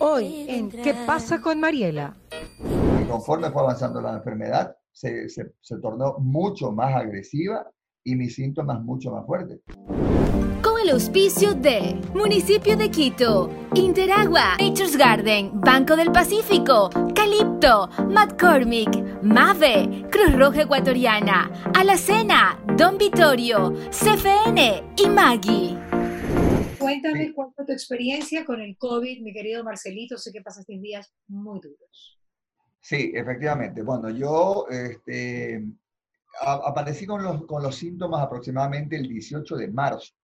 Hoy en ¿Qué pasa con Mariela? Y conforme fue avanzando la enfermedad, se, se, se tornó mucho más agresiva y mis síntomas mucho más fuertes. Con el auspicio de Municipio de Quito, Interagua, Nature's Garden, Banco del Pacífico, Calipto, McCormick, Mave, Cruz Roja Ecuatoriana, Alacena, Don Vittorio, CFN y Maggie. Cuéntame cuál fue tu experiencia con el COVID, mi querido Marcelito. Sé que pasaste días muy duros. Sí, efectivamente. Bueno, yo este, aparecí con los, con los síntomas aproximadamente el 18 de marzo.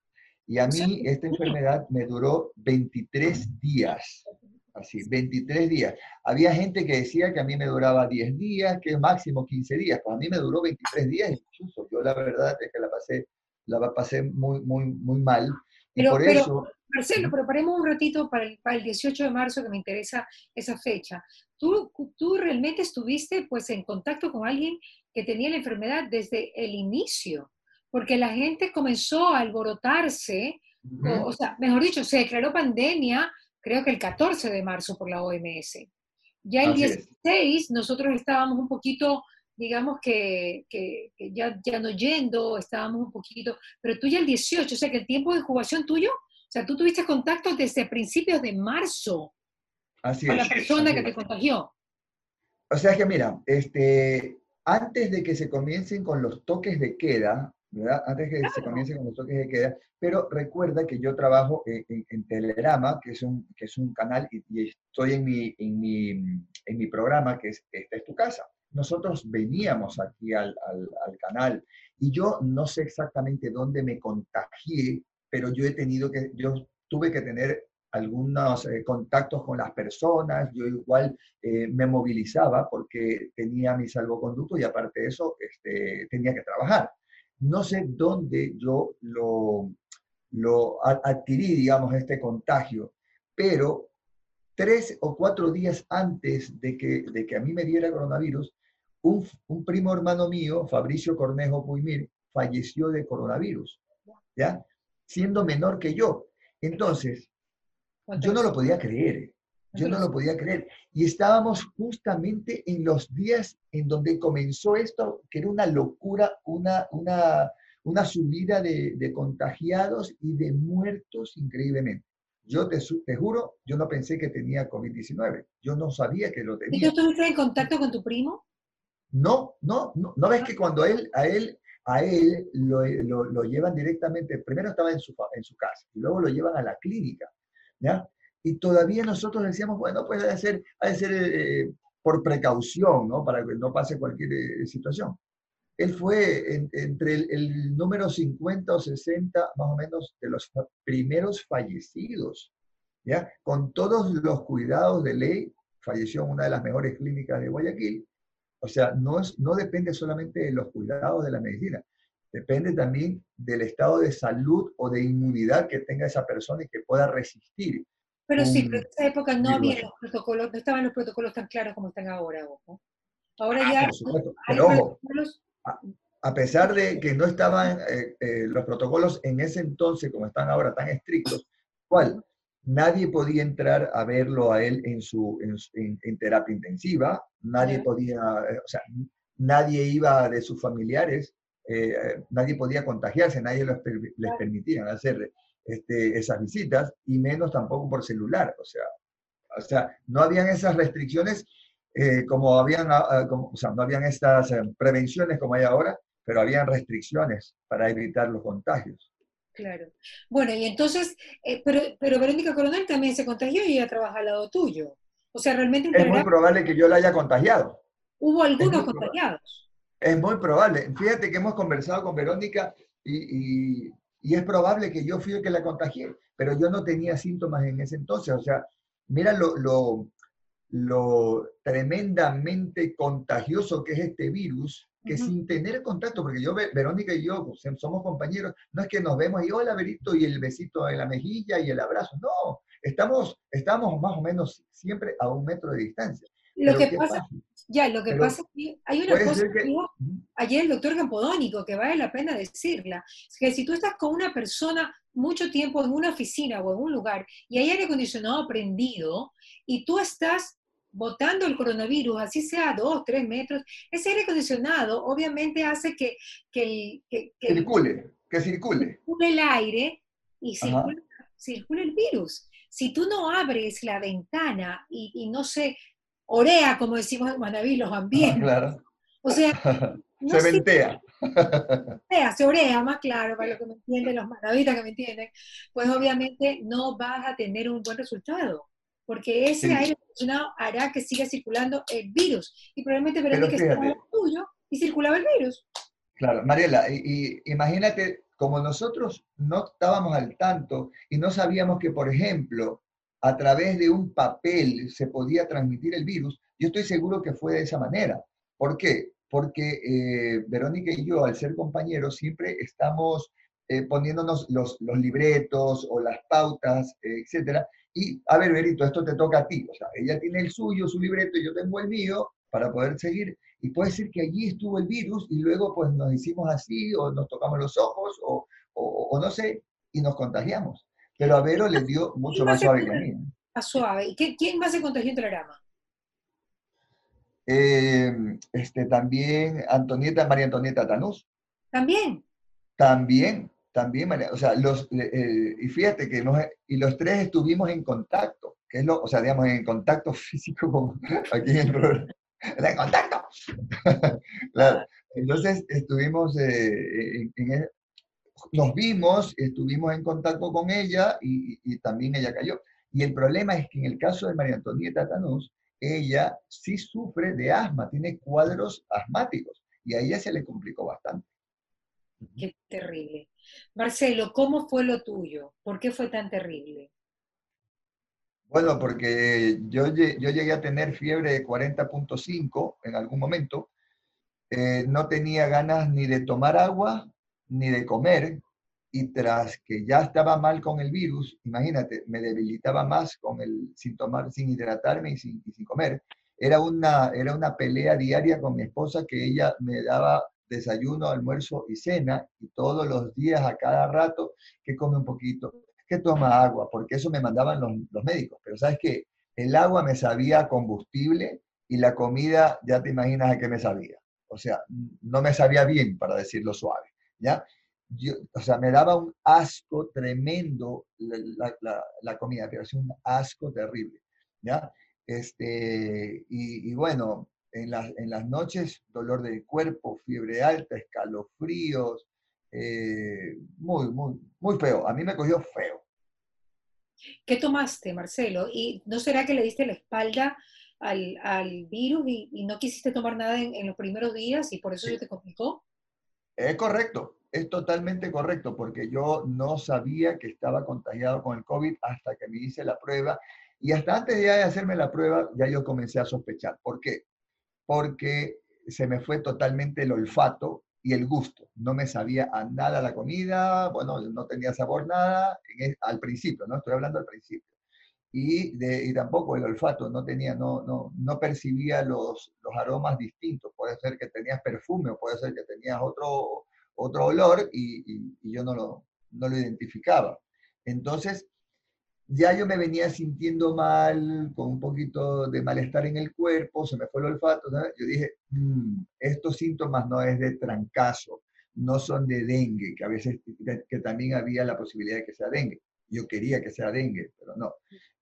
Y a mí esta enfermedad me duró 23 días. Así, 23 días. Había gente que decía que a mí me duraba 10 días, que máximo 15 días. Pues a mí me duró 23 días incluso. Yo la verdad es que la pasé, la pasé muy, muy, muy mal. Pero, por pero, eso... Marcelo, pero paremos un ratito para el, para el 18 de marzo, que me interesa esa fecha. ¿Tú, ¿Tú realmente estuviste pues en contacto con alguien que tenía la enfermedad desde el inicio? Porque la gente comenzó a alborotarse, Ujú. o, o sea, mejor dicho, se declaró pandemia creo que el 14 de marzo por la OMS. Ya el Así es. 16 nosotros estábamos un poquito, digamos que, que- que ya, ya no yendo, estábamos un poquito, pero tú ya el 18, o sea que el tiempo de incubación tuyo, o sea, tú tuviste contacto desde principios de marzo Así con la persona que te contagió. O sea que mira, este, antes de que se comiencen con los toques de queda, ¿verdad? Antes de que se comiencen con los toques de queda, pero recuerda que yo trabajo en, en- en Telerama, que es un, que es un canal, y, y estoy en mi, en, mi, en mi programa, que es Esta es tu casa. Nosotros veníamos aquí al, al- al canal y yo no sé exactamente dónde me contagié, pero yo he tenido que, yo tuve que tener algunos eh, contactos con las personas, yo igual eh, me movilizaba porque tenía mi salvoconducto y aparte de eso este, tenía que trabajar. No sé dónde yo lo, lo adquirí, digamos, este contagio, pero tres o cuatro días antes de que, de que a mí me diera coronavirus, un, un primo hermano mío, Fabricio Cornejo Puimir, falleció de coronavirus, ¿ya? Siendo menor que yo. Entonces, yo no lo podía creer. Yo no lo podía creer. Y estábamos justamente en los días en donde comenzó esto, que era una locura, una, una, una subida de, de contagiados y de muertos increíblemente. Yo te, te juro, yo no pensé que tenía COVID-19. Yo no sabía que lo ¿Y tenía. tú estuviste en contacto con tu primo? No, no, no, no ves que cuando a él, a él, a él lo, lo- lo llevan directamente, primero estaba en su, en su casa y luego lo llevan a la clínica, ¿ya? Y todavía nosotros decíamos, bueno, pues ha de ser, ha de ser eh, por precaución, ¿no? Para que no pase cualquier eh, situación. Él fue en- entre el, el número 50 o 60, más o menos, de los primeros fallecidos, ¿ya? Con todos los cuidados de ley, falleció en una de las mejores clínicas de Guayaquil, o sea, no, es, no depende solamente de los cuidados de la medicina, depende también del estado de salud o de inmunidad que tenga esa persona y que pueda resistir. Pero sí, pero en esa época no había los protocolos, no estaban los protocolos tan claros como están ahora, ojo. Ahora Ah, ya por supuesto. Pero ojo, a pesar de que no estaban eh, eh, los protocolos en ese entonces como están ahora tan estrictos, ¿cuál? Nadie podía entrar a verlo a él en, su, en, su- en- en terapia intensiva, nadie podía, eh, o sea, nadie iba de sus familiares, eh, nadie podía contagiarse, nadie les, permitía hacer este, esas visitas, y menos tampoco por celular, o sea, o sea, no habían esas restricciones eh, como habían, ah, ah, como- o sea, no habían estas prevenciones como hay ahora, pero habían restricciones para evitar los contagios. Claro. Bueno, y entonces, eh, pero, pero Verónica Coronel también se contagió y ella trabaja al lado tuyo. O sea, realmente en Es muy probable que yo la haya contagiado. hubo algunos probable. contagiados. Es muy probable. Fíjate que hemos conversado con Verónica y, y- y es probable que yo fui el que la contagié, pero yo no tenía síntomas en ese entonces. O sea, mira lo, lo, lo tremendamente contagioso que es este virus, que sin tener contacto, porque yo, Ve- Verónica y yo pues, somos compañeros, no es que nos vemos y hola, Verito, y el besito en la mejilla y el abrazo. No, estamos, estamos más o menos siempre a un metro de distancia. Lo que ¿qué pasa, ya, lo que Pero pasa es que hay una cosa que que- dijo ayer el doctor Campodónico, que vale la pena decirla, es que si tú estás con una persona mucho tiempo en una oficina o en un lugar y hay aire acondicionado prendido y tú estás botando el coronavirus, así sea a dos, tres metros, ese aire acondicionado obviamente hace que, que, que, circule, que circule. el aire y circule, el virus. Si tú no abres la ventana y, no se orea, como decimos en Manaví, los ambientes, claro. o sea, se ventea. Se orea, más claro, para lo que me entienden, los manavitas que me entienden, pues obviamente no vas a tener un buen resultado, porque ese aire acondicionado hará que siga circulando el virus y probablemente verás que estaba tuyo y circulaba el virus. Claro, Mariela, y, imagínate, como nosotros no estábamos al tanto y no sabíamos que, por ejemplo, a través de un papel se podía transmitir el virus, yo estoy seguro que fue de esa manera. ¿Por qué? porque eh, Verónica y yo, al ser compañeros, siempre estamos eh, poniéndonos los, libretos o las pautas, etcétera. Y, a ver, Verito, esto te toca a ti. O sea, ella tiene el suyo, su libreto, y yo tengo el mío para poder seguir. Y puede ser que allí estuvo el virus y luego pues nos hicimos así o nos tocamos los ojos o, o, no sé, y nos contagiamos. Pero a Vero le dio mucho más suave que a mí. Más suave. ¿Y quién más se contagió en Telerama? Eh, este, también Antonieta, María Antonieta Tanús. También. También, también, o sea, los, eh, y fíjate que y los tres estuvimos en contacto, que es lo, o sea, digamos, en contacto físico con, aquí en el programa. ¡En contacto! claro. Entonces estuvimos, eh, en, nos vimos, estuvimos en contacto con ella y, y, también ella cayó. Y el problema es que en el caso de María Antonieta Tanús, ella sí sufre de asma, tiene cuadros asmáticos y a ella se le complicó bastante. Qué terrible. Marcelo, ¿cómo fue lo tuyo? ¿Por qué fue tan terrible? Bueno, porque yo, yo llegué a tener fiebre de 40.5 en algún momento. Eh, no tenía ganas ni de tomar agua ni de comer y tras que ya estaba mal con el virus, imagínate, me debilitaba más con el, sin tomar, sin hidratarme y sin, sin comer. Era una, era una pelea diaria con mi esposa que ella me daba desayuno, almuerzo y cena, y todos los días, a cada rato, que come un poquito, que toma agua, porque eso me mandaban los, médicos. Pero sabes que el agua me sabía combustible y la comida, ya te imaginas a qué me sabía. O sea, no me sabía bien, para decirlo suave. ¿ya? o sea, me daba un asco tremendo la, comida, pero es un asco terrible, ¿ya? Este, y, bueno, en, en, las noches, dolor del cuerpo, fiebre alta, escalofríos, eh, muy, muy, muy feo. A mí me cogió feo. ¿Qué tomaste, Marcelo? ¿Y no será que le diste la espalda al, al virus y, no quisiste tomar nada en, los primeros días y por eso se te complicó? Es correcto, es totalmente correcto, porque yo no sabía que estaba contagiado con el COVID hasta que me hice la prueba. Y hasta antes de hacerme la prueba, ya yo comencé a sospechar. ¿Por qué? Porque se me fue totalmente el olfato y el gusto. No me sabía a nada la comida, bueno, no tenía sabor nada al principio, ¿no? Estoy hablando al principio. Y, y tampoco el olfato, no tenía, no, no, no percibía los, los aromas distintos. Puede ser que tenías perfume o puede ser que tenías otro, otro olor y, yo no lo, no lo identificaba. Entonces, ya yo me venía sintiendo mal, con un poquito de malestar en el cuerpo, se me fue el olfato. Yo dije, mm, estos síntomas no es de trancazo, no son de dengue, que a veces que también había la posibilidad de que sea dengue. Yo quería que sea dengue, pero no.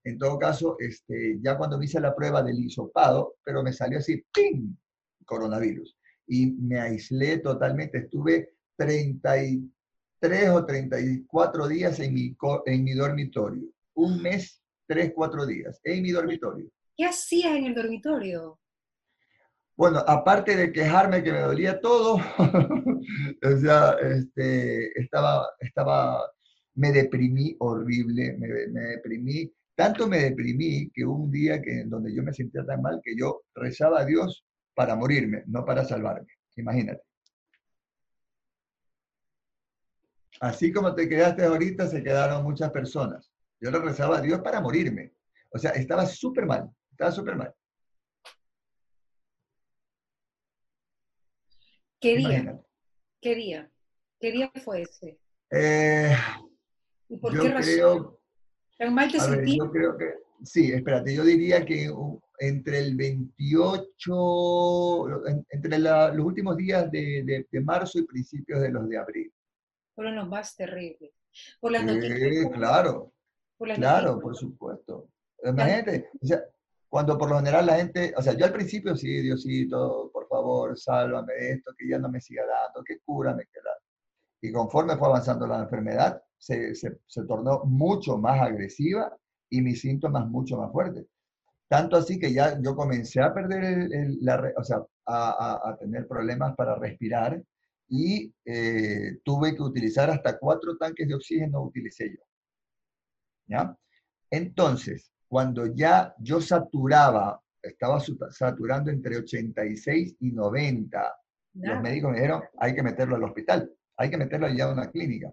En todo caso, este, ya cuando me hice la prueba del hisopado, pero me salió así, ¡ping! Coronavirus. Y me aislé totalmente, estuve 33 o 34 días en mi, en mi dormitorio. Un mes, 3, 4 días en mi dormitorio. ¿Qué hacías en el dormitorio? Bueno, aparte de quejarme que me dolía todo, o sea, este, estaba, estaba, me deprimí horrible, me, me, deprimí, tanto me deprimí que un día que, donde yo me sentía tan mal que yo rezaba a Dios para morirme, no para salvarme, imagínate. Así como te quedaste ahorita, se quedaron muchas personas. Yo le rezaba a Dios para morirme. O sea, estaba súper mal, estaba súper mal. ¿Qué día? ¿Qué día? ¿Qué día fue ese? Eh, ¿Y por Yo qué razón? creo, ¿Tan mal te a ver, sentías? yo creo que, sí, espérate, yo diría que uh, entre el 28, en- entre la- los últimos días de, de- de marzo y principios de los de abril. Fueron los más terribles. Por las Sí, noticias. claro. Por Claro, por supuesto. Imagínate, o sea, cuando por lo general la gente, o sea, yo al principio sí, Diosito, por favor, sálvame de esto, que ya no me siga dando, que cúrame, que la... Y conforme fue avanzando la enfermedad, se, se, se tornó mucho más agresiva y mis síntomas mucho más fuertes. Tanto así que ya yo comencé a perder el, el- la, o sea, a, a- a tener problemas para respirar y eh, tuve que utilizar hasta cuatro tanques de oxígeno, utilicé yo. ¿Ya? Entonces, cuando ya yo saturaba, estaba saturando entre 86 y 90, los Nada. médicos me dijeron, hay que meterlo al hospital, hay que meterlo ya a una clínica.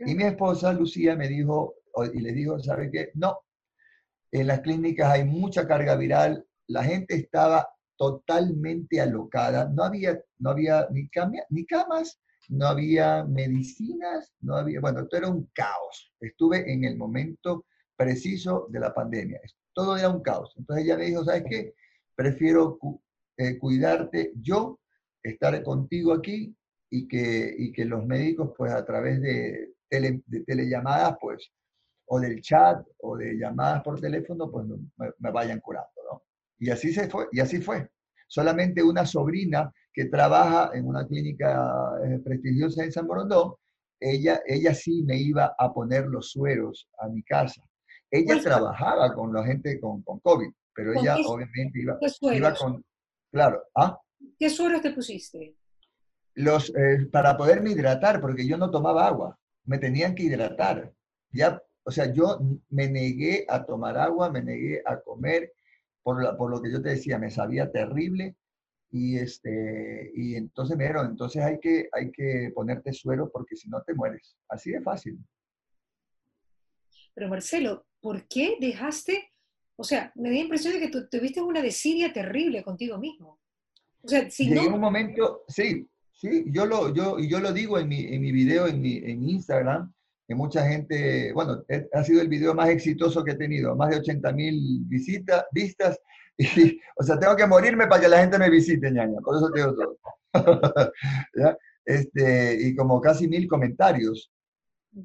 Y mi esposa, Lucía, me dijo, y le dijo, ¿sabe qué? No, en las clínicas hay mucha carga viral, la gente estaba totalmente alocada, no había, no había ni camas, no había medicinas, no había, bueno, todo era un caos. Estuve en el momento preciso de la pandemia, todo era un caos. Entonces ella me dijo, ¿sabes qué? Prefiero eh, cuidarte yo, estar contigo aquí y que, y que los médicos, pues a través de, tele- de pues, o del chat o de llamadas por teléfono, pues me, vayan curando. Y así se fue, y así fue. Solamente una sobrina que trabaja en una clínica eh, prestigiosa en San Borondón, ella, ella sí me iba a poner los sueros a mi casa. Ella ¿Cuál fue? trabajaba con la gente con, con COVID, pero ¿Con ella qué- obviamente iba, ¿Qué iba con, claro, ¿ah? ¿Qué sueros te pusiste? los, eh, para poderme hidratar, porque yo no tomaba agua, me tenían que hidratar. Ya, o sea, yo me negué a tomar agua, me negué a comer, por, la- por lo que yo te decía, me sabía terrible. Y, este, y entonces me dijeron, entonces hay que, hay que ponerte suero porque si no te mueres. Así de fácil. Pero Marcelo, ¿por qué dejaste? O sea, me da la impresión de que tú tuviste una desidia terrible contigo mismo. O sea, si Llegué a un momento, sí, sí, yo lo, yo, y yo lo digo en mi, en mi video, en, mi, en Instagram, que mucha gente, bueno, ha sido el video más exitoso que he tenido, más de 80 mil visitas, vistas, y, o sea, tengo que morirme para que la gente me visite, ñaña, por eso te digo todo. ¿Ya? Este, y como casi mil comentarios,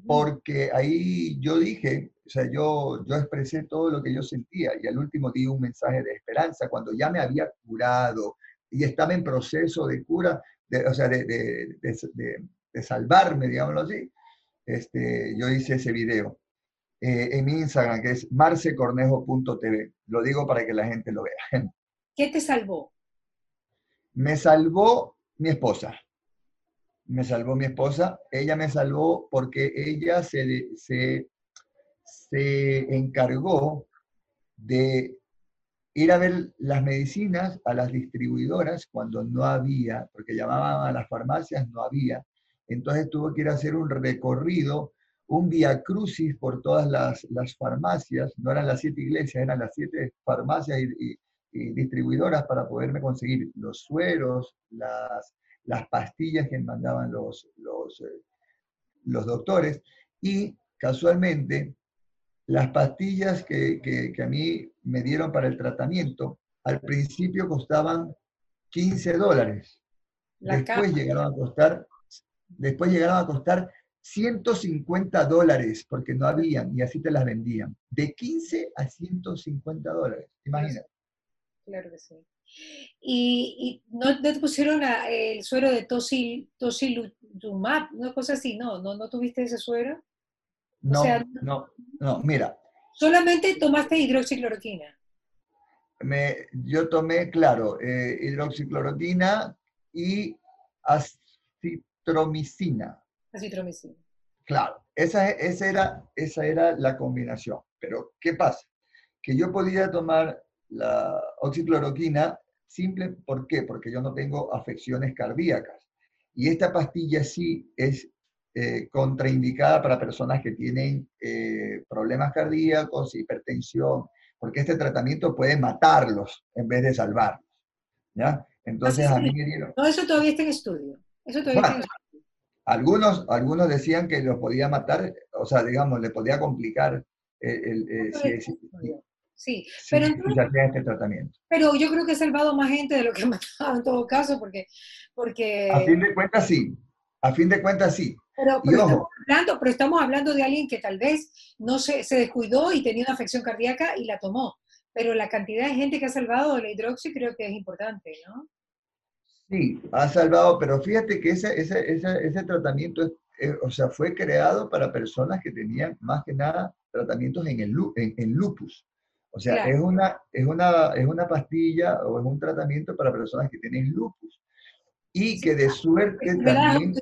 porque ahí yo dije, o sea, yo, yo expresé todo lo que yo sentía y al último di un mensaje de esperanza cuando ya me había curado y estaba en proceso de cura, de- o sea, de, de- de- de- de salvarme, digámoslo así, este, yo hice ese video eh, en mi Instagram, que es marcecornejo.tv. Lo digo para que la gente lo vea. ¿qué te salvó? Me salvó mi esposa. Me salvó mi esposa. Ella me salvó porque ella se, se, se encargó de ir a ver las medicinas a las distribuidoras cuando no había, porque llamaban a las farmacias, no había. Entonces tuvo que ir a hacer un recorrido, un via crucis por todas las, las farmacias, no eran las siete iglesias, eran las siete farmacias y, y- y distribuidoras para poderme conseguir los sueros, las, las pastillas que mandaban los, los, eh, los doctores y casualmente las pastillas que, que- que a mí me dieron para el tratamiento al principio costaban 15 dólares. La Después cama. llegaron a costar, después llegaron a costar 150 dólares porque no habían y así te las vendían. De 15 a 150 dólares. Imagínate. Claro que sí. Y, y no, no te pusieron a- el suero de tosil, tosilumab, una cosa así, no, no, no tuviste ese suero. No, sea, no, no. Mira, Solamente tomaste hidroxicloroquina. me, yo tomé, claro, eh, hidroxicloroquina y acitromicina. Acitromicina. Claro, esa, esa, era, esa era la combinación. Pero, ¿qué pasa? Que yo podía tomar la oxicloroquina simple, ¿por qué? Porque yo no tengo afecciones cardíacas. Y esta pastilla sí es eh, contraindicada para personas que tienen eh, problemas cardíacos, hipertensión, porque este tratamiento puede matarlos en vez de salvarlos. ¿ya? Entonces a mí me dieron... No, eso todavía está en estudio. Eso todavía está en. Algunos, algunos decían que los podía matar, o sea, digamos, le podía complicar el, el, si, si, Sí, pero, este tratamiento. pero yo creo que he salvado más gente de lo que ha matado en todo caso, porque... porque... A fin de cuentas sí, a fin de cuentas sí. Pero, estamos hablando, pero estamos hablando de alguien que tal vez no se, se descuidó y tenía una afección cardíaca y la tomó. Pero la cantidad de gente que ha salvado de la hidroxi creo que es importante, ¿no? Sí, ha salvado, pero fíjate que ese, ese, ese, ese tratamiento, eh, o sea, fue creado para personas que tenían más que nada tratamientos en, el, en, en lupus. O sea, es, una, es, una, es una pastilla o es un tratamiento para personas que tienen lupus. Y que de suerte también...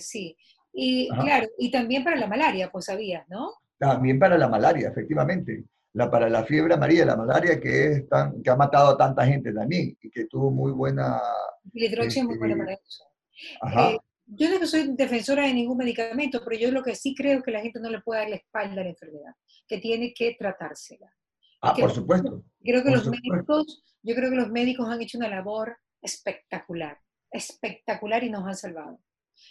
sí. Y claro, y también para la malaria, pues sabías, ¿no? También para la malaria, efectivamente. La, para la fiebre amarilla, la malaria que, es tan, que ha matado a tanta gente también y que tuvo muy buena... La hidroxia es muy buena este, para eso. Ajá. Eh, yo no soy defensora de ningún medicamento, pero yo lo que sí creo es que la gente no le puede dar la espalda a la enfermedad, que tiene que tratársela. Ah, por supuesto. Creo que los médicos, yo creo que los médicos han hecho una labor espectacular, espectacular y nos han salvado.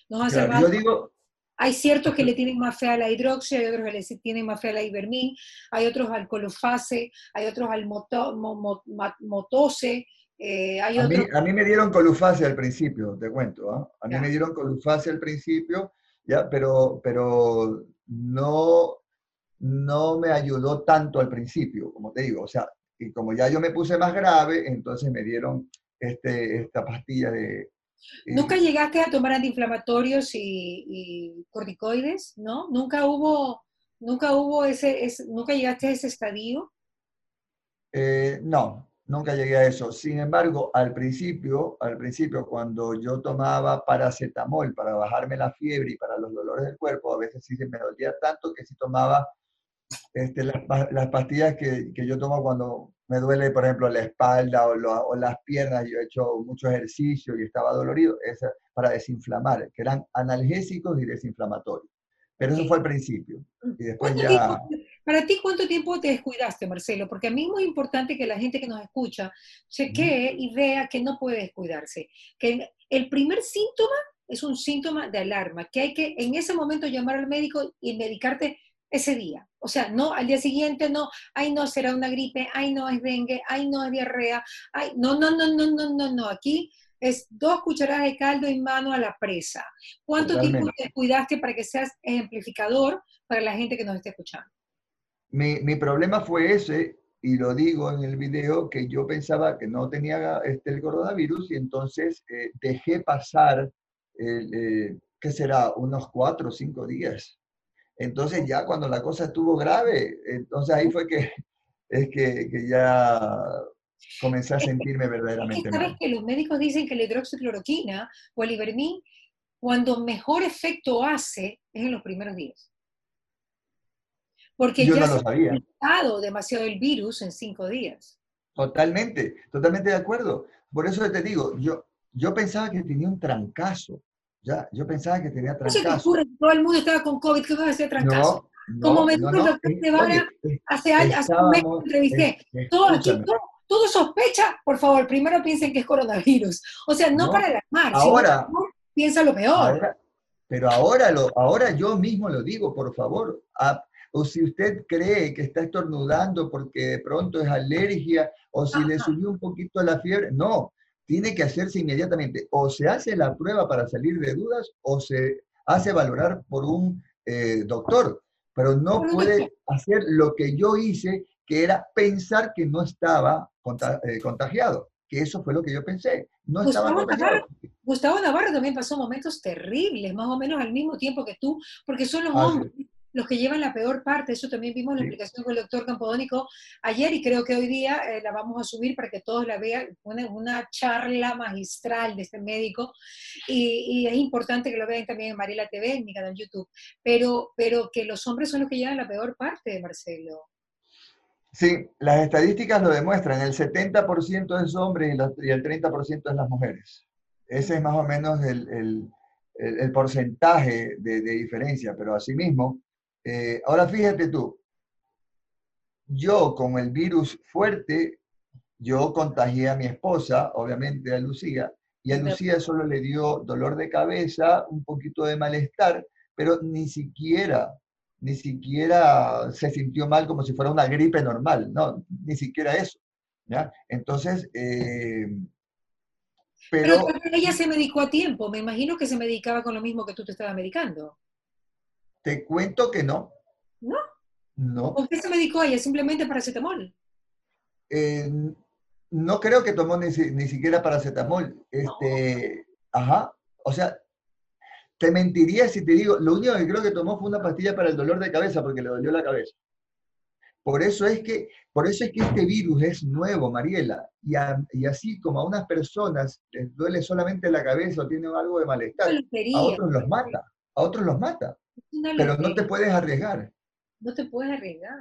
Nos han salvado. Yo digo, hay ciertos que le tienen más fe a la hidroxia, hay otros que le tienen más fe a la ivermín, hay otros al colufase, hay otros al motose, eh, hay a, mí, a, mí, me dieron colufase al principio, te cuento. ¿ah? A mí me dieron colufase al principio, ya, pero, pero no, no me ayudó tanto al principio, como te digo. O sea, y como ya yo me puse más grave, entonces me dieron este, esta pastilla de... ¿Nunca llegaste a tomar antiinflamatorios y, corticoides? ¿No? ¿Nunca hubo, nunca hubo ese, nunca llegaste a ese estadio? Eh, no, nunca llegué a eso. Sin embargo, al principio, al principio, cuando yo tomaba paracetamol para bajarme la fiebre y para los dolores del cuerpo, a veces sí se me dolía tanto que si tomaba este, las, pastillas que, yo tomo cuando me duele, por ejemplo, la espalda o, las piernas, yo he hecho mucho ejercicio y estaba dolorido, es para desinflamar, que eran analgésicos y desinflamatorios. Pero eso fue al principio. Y después ya... para ti, ¿cuánto tiempo te descuidaste, Marcelo? Porque a mí es muy importante que la gente que nos escucha chequee y vea que no puede descuidarse. Que el primer síntoma es un síntoma de alarma, que hay que en ese momento llamar al médico y medicarte ese día. O sea, no, al día siguiente no, ay no, será una gripe, ay no, es dengue, ay no, es diarrea, ay, no, no, no, no, no, no, no, aquí es dos cucharadas de caldo en mano a la presa. ¿Cuánto tiempo te cuidaste para que seas ejemplificador para la gente que nos esté escuchando? Mi, mi, problema fue ese, y lo digo en el video, que yo pensaba que no tenía este, el coronavirus y entonces eh, dejé pasar, eh, ¿qué será? Unos cuatro o cinco días entonces ya cuando la cosa estuvo grave, entonces ahí fue que, es que, que ya comencé a sentirme verdaderamente mal. ¿Sabes que los médicos dicen que la hidroxicloroquina o el ivermín, cuando mejor efecto hace, es en los primeros días? Porque ya se ha infectado demasiado el virus en cinco días. Totalmente, totalmente de acuerdo. Por eso te digo, yo, yo pensaba que tenía un trancazo. Ya, yo pensaba que tenía trancazo. ¿Qué se te ocurre? Todo el mundo estaba con COVID, ¿qué va a hacer trancazo? No, Como me dijo el doctor Guevara hace años, hace un mes que entrevisté. todo, aquí, todo, sospecha, por favor, primero piensen que es coronavirus. O sea, no, para alarmar, ahora, sino piensa lo peor. pero ahora, lo, ahora yo mismo lo digo, por favor. o si usted cree que está estornudando porque de pronto es alergia, o si le subió un poquito la fiebre, no, tiene que hacerse inmediatamente. O se hace la prueba para salir de dudas o se hace valorar por un eh, doctor. Pero no puede hacer lo que yo hice, que era pensar que no estaba eh, contagiado. Que eso fue lo que yo pensé. No estaba contagiado. Gustavo Navarro también pasó momentos terribles, más o menos al mismo tiempo que tú, porque son los ah, hombres los que llevan la peor parte. Eso también vimos en la explicación con el doctor Campodónico ayer y creo que hoy día eh, la vamos a subir para que todos la vean. Una, una charla magistral de este médico y, es importante que lo vean también en Mariela TV, en mi canal YouTube. Pero, pero que los hombres son los que llevan la peor parte, Marcelo. Sí, las estadísticas lo demuestran. El 70% es hombres y, el 30% es las mujeres. Ese es más o menos el, porcentaje de, de, diferencia, pero asimismo, eh, ahora fíjate tú, yo con el virus fuerte, yo contagié a mi esposa, obviamente a Lucía, Y a Lucía solo le dio dolor de cabeza, un poquito de malestar, pero ni siquiera, ni siquiera se sintió mal como si fuera una gripe normal, no, ni siquiera eso. ¿ya? Entonces, eh, pero, ella se medicó a tiempo, me imagino que se medicaba con lo mismo que tú te estabas medicando. Te cuento que no. ¿No? No. ¿Por qué se medicó ella? Simplemente paracetamol. Eh, no creo que tomó ni, siquiera paracetamol. Este, Ajá. O sea, te mentiría si te digo, lo único que creo que tomó fue una pastilla para el dolor de cabeza porque le dolió la cabeza. Por eso es que, por eso es que este virus es nuevo, Mariela, y, y así como a unas personas les duele solamente la cabeza o tienen algo de malestar, a otros los mata, a otros los mata. Pero no te puedes arriesgar. No te puedes arriesgar.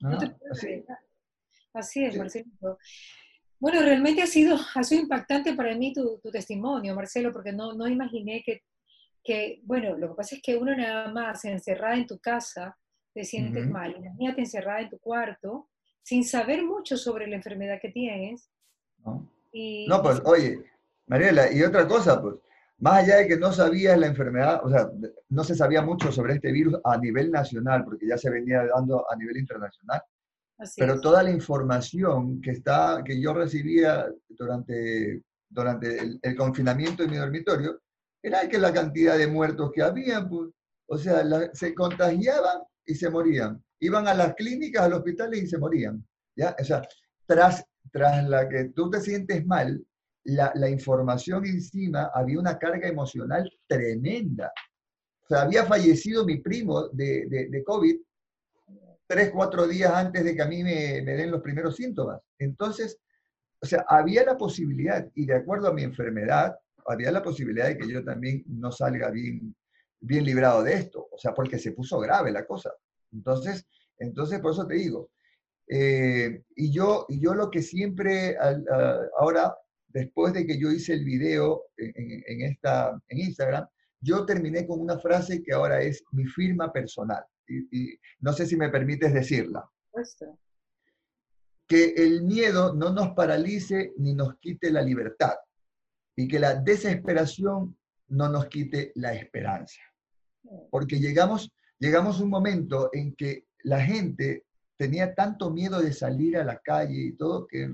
No, te puedes así. arriesgar. Así es, Marcelo. Bueno, realmente ha sido, ha sido impactante para mí tu, tu testimonio, Marcelo, porque no, no imaginé que, que, bueno, lo que pasa es que uno nada más encerrada en tu casa, te sientes mal. Imagínate encerrada en tu cuarto, sin saber mucho sobre la enfermedad que tienes. No, no pues, oye, Mariela, y otra cosa, pues, más allá de que no sabías la enfermedad, o sea, no se sabía mucho sobre este virus a nivel nacional, porque ya se venía dando a nivel internacional, pero toda la información que, está, que yo recibía durante, durante el, el, confinamiento en mi dormitorio era que la cantidad de muertos que había, pues, o sea, se contagiaban y se morían. Iban a las clínicas, a los hospitales y se morían. ¿ya? O sea, tras, tras la que tú te sientes mal, la, la información encima había una carga emocional tremenda. O sea, había fallecido mi primo de, de, de COVID tres, cuatro días antes de que a mí me, me, den los primeros síntomas. Entonces, o sea, había la posibilidad, y de acuerdo a mi enfermedad, había la posibilidad de que yo también no salga bien bien librado de esto, o sea, porque se puso grave la cosa. Entonces, entonces por eso te digo, eh, y, yo, y yo lo que siempre, ahora, después de que yo hice el video en, esta, en Instagram, yo terminé con una frase que ahora es mi firma personal. Y, no sé si me permites decirla. Que el miedo no nos paralice ni nos quite la libertad. Y que la desesperación no nos quite la esperanza porque llegamos, llegamos a un momento en que la gente tenía tanto miedo de salir a la calle y todo, que,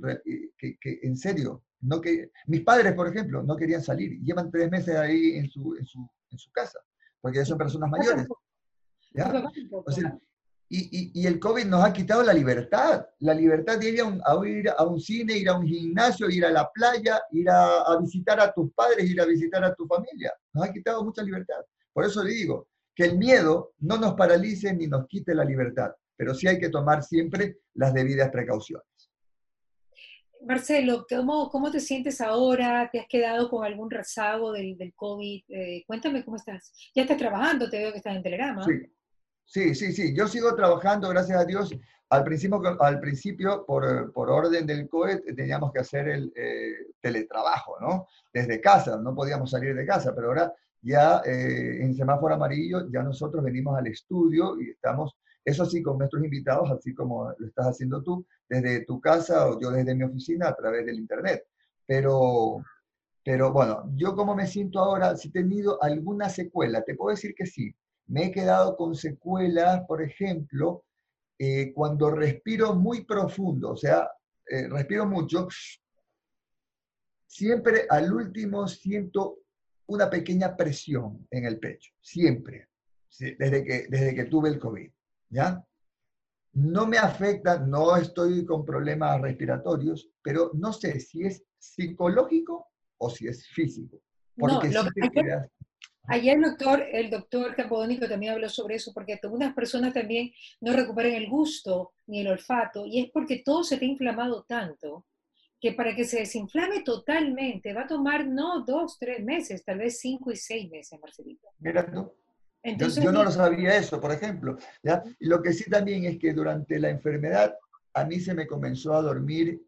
que, que en serio, no que, mis padres, por ejemplo, no querían salir, llevan tres meses ahí en su, en su, en su casa, porque son personas mayores. O sea, y, y, y, el COVID nos ha quitado la libertad, la libertad de ir a un, a ir a un cine, ir a un gimnasio, ir a la playa, ir a, a, visitar a tus padres, ir a visitar a tu familia. Nos ha quitado mucha libertad. Por eso le digo, que el miedo no nos paralice ni nos quite la libertad, pero sí hay que tomar siempre las debidas precauciones. Marcelo, ¿cómo, cómo te sientes ahora? ¿Te has quedado con algún rezago del, del COVID? Eh, cuéntame cómo estás. Ya estás trabajando, te veo que estás en Telegrama. Sí, sí, sí, sí. Yo sigo trabajando, gracias a Dios. Al principio, al principio por, por orden del COE, teníamos que hacer el eh, teletrabajo, ¿no? Desde casa, no podíamos salir de casa, pero ahora ya eh, en semáforo amarillo, ya nosotros venimos al estudio y estamos, eso sí, con nuestros invitados, así como lo estás haciendo tú, desde tu casa o yo desde mi oficina a través del Internet. Pero, pero bueno, yo como me siento ahora, si he tenido alguna secuela, te puedo decir que sí. Me he quedado con secuelas, por ejemplo, eh, cuando respiro muy profundo, o sea, eh, respiro mucho, siempre al último siento una pequeña presión en el pecho, siempre, desde que, desde que tuve el COVID, ¿ya? No me afecta, no estoy con problemas respiratorios, pero no sé si es psicológico o si es físico. Porque no, ayer, el doctor, el doctor Capodónico también habló sobre eso, porque algunas personas también no recuperan el gusto ni el olfato, y es porque todo se te ha inflamado tanto que para que se desinflame totalmente va a tomar no dos, tres meses, tal vez cinco y seis meses, Marcelito. Mira tú. Entonces, yo, no lo sabía eso, por ejemplo. ¿ya? Lo que sí también es que durante la enfermedad a mí se me comenzó a dormir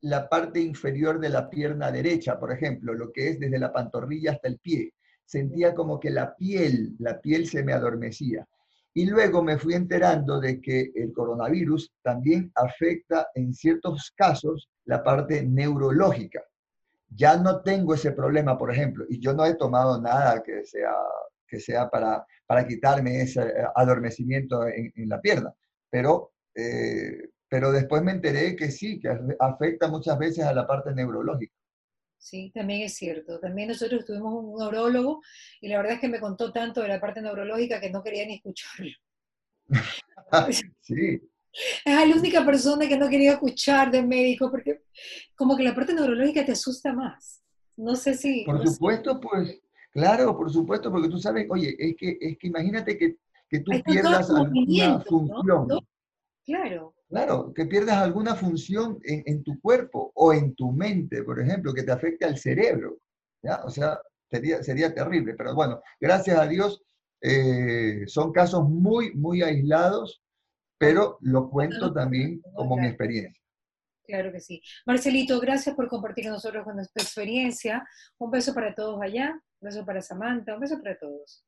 la parte inferior de la pierna derecha, por ejemplo, lo que es desde la pantorrilla hasta el pie. Sentía como que la piel, la piel se me adormecía. Y luego me fui enterando de que el coronavirus también afecta en ciertos casos la parte neurológica. ya no tengo ese problema, por ejemplo, y yo no he tomado nada que sea, que sea para, para quitarme ese eh, adormecimiento en, la pierna, pero, eh, pero después me enteré que sí, que afecta muchas veces a la parte neurológica. Sí, también es cierto. También nosotros tuvimos un neurólogo y la verdad es que me contó tanto de la parte neurológica que no quería ni escucharlo. sí. Es la única persona que no quería escuchar de médico porque como que la parte neurológica te asusta más. No sé si... Por supuesto, pues, claro, por supuesto, porque tú sabes, oye, es que, es que imagínate que, que tú pierdas alguna función. Claro. Claro, que pierdas alguna función en, tu cuerpo o en tu mente, por ejemplo, que te afecte al cerebro. ¿ya? O sea, sería, sería terrible. Pero bueno, gracias a Dios, eh, son casos muy, muy aislados, pero lo cuento también como mi experiencia. Claro que sí. Marcelito, gracias por compartir con nosotros con nuestra experiencia. Un beso para todos allá, un beso para Samantha, un beso para todos.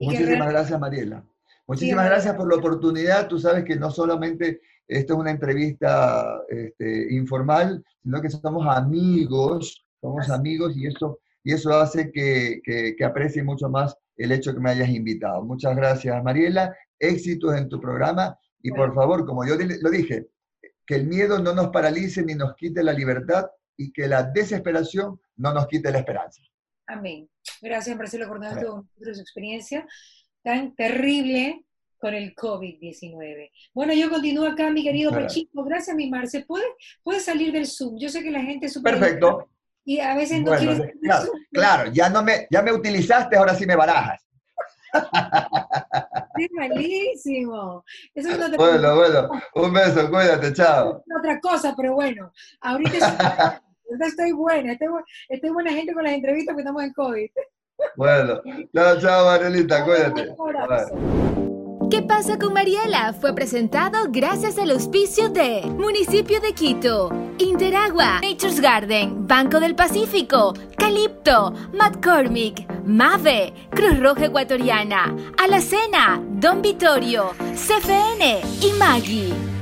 Muchísimas gracias, Mariela. Muchísimas gracias por la oportunidad. Tú sabes que no solamente esto es una entrevista este, informal, sino que somos amigos, somos amigos y eso, y eso hace que, que, aprecie mucho más el hecho que me hayas invitado. Muchas gracias, Mariela. Éxitos en tu programa y por favor, como yo lo dije, que el miedo no nos paralice ni nos quite la libertad y que la desesperación no nos quite la esperanza. Amén. Gracias, Marcelo, por su experiencia tan terrible con el COVID-19. Bueno, yo continúo acá, mi querido Pachito. Gracias, mi Marce. ¿Puedes puede salir del Zoom? Yo sé que la gente es súper... Perfecto. Y a veces no quiere... Claro, claro, ya, no me, ya me utilizaste, ahora sí me barajas. Es malísimo. Eso es bueno, bueno, un beso, cuídate, chao. Es otra cosa, pero bueno, ahorita, estoy buena, estoy, estoy, buena gente con las entrevistas que estamos en COVID. Bueno, chao, chao, Marielita, cuídate. ¿Qué pasa con Mariela? Fue presentado gracias al auspicio de Municipio de Quito, Interagua, Nature's Garden, Banco del Pacífico, Calipto, McCormick, Mave, Cruz Roja Ecuatoriana, Alacena, Don Vittorio, CFN y Maggie.